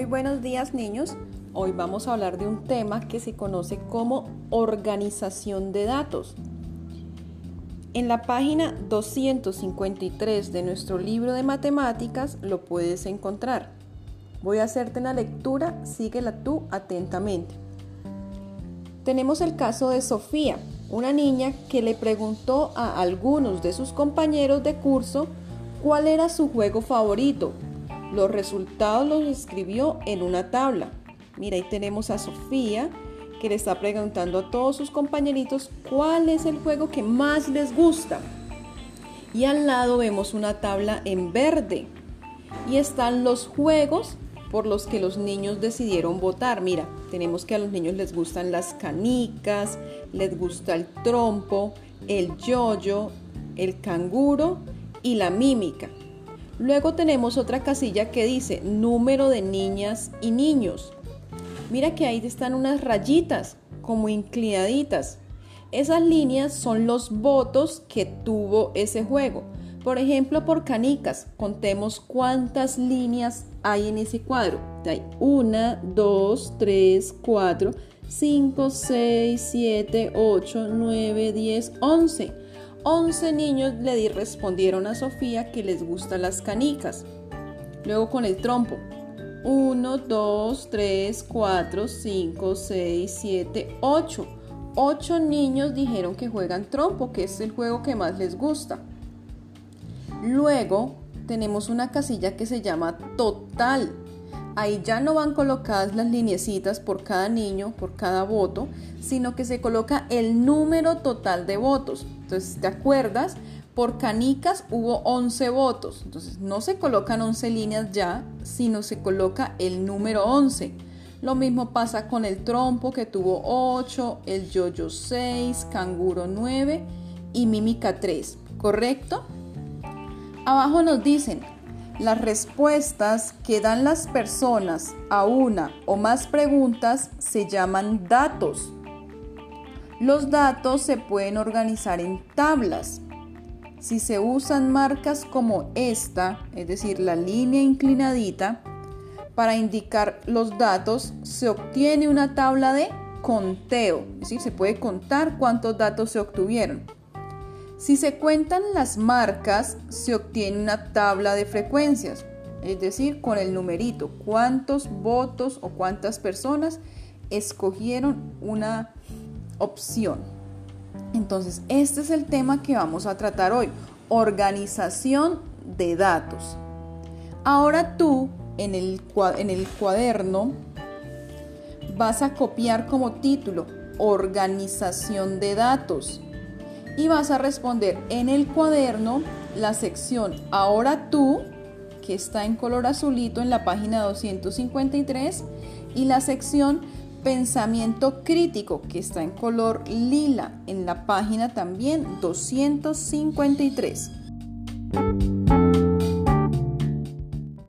Muy buenos días niños. Hoy vamos a hablar de un tema que se conoce como organización de datos. En la página 253 de nuestro libro de matemáticas lo puedes encontrar. Voy a hacerte una lectura, síguela tú atentamente. Tenemos el caso de Sofía, una niña que le preguntó a algunos de sus compañeros de curso cuál era su juego favorito los resultados los escribió en una tabla. Mira, ahí tenemos a Sofía que le está preguntando a todos sus compañeritos cuál es el juego que más les gusta. Y al lado vemos una tabla en verde. Y están los juegos por los que los niños decidieron votar. Mira, tenemos que a los niños les gustan las canicas, les gusta el trompo, el yoyo, el canguro y la mímica. Luego tenemos otra casilla que dice número de niñas y niños. Mira que ahí están unas rayitas como inclinaditas. Esas líneas son los votos que tuvo ese juego. Por ejemplo, por canicas, contemos cuántas líneas hay en ese cuadro. Hay 1, 2, 3, 4, 5, 6, 7, 8, 9, 10, 11. 11 niños le respondieron a Sofía que les gustan las canicas. Luego con el trompo. 1, 2, 3, 4, 5, 6, 7, 8. 8 niños dijeron que juegan trompo, que es el juego que más les gusta. Luego tenemos una casilla que se llama total. Ahí ya no van colocadas las linecitas por cada niño, por cada voto, sino que se coloca el número total de votos. Entonces, ¿te acuerdas? Por canicas hubo 11 votos. Entonces, no se colocan 11 líneas ya, sino se coloca el número 11. Lo mismo pasa con el trompo que tuvo 8, el yoyo 6, canguro 9 y mímica 3. ¿Correcto? Abajo nos dicen, las respuestas que dan las personas a una o más preguntas se llaman datos. Los datos se pueden organizar en tablas. Si se usan marcas como esta, es decir, la línea inclinadita, para indicar los datos, se obtiene una tabla de conteo, es decir, se puede contar cuántos datos se obtuvieron. Si se cuentan las marcas, se obtiene una tabla de frecuencias, es decir, con el numerito, cuántos votos o cuántas personas escogieron una opción. Entonces, este es el tema que vamos a tratar hoy, organización de datos. Ahora tú en el, en el cuaderno vas a copiar como título organización de datos y vas a responder en el cuaderno la sección ahora tú que está en color azulito en la página 253 y la sección Pensamiento crítico, que está en color lila en la página también 253.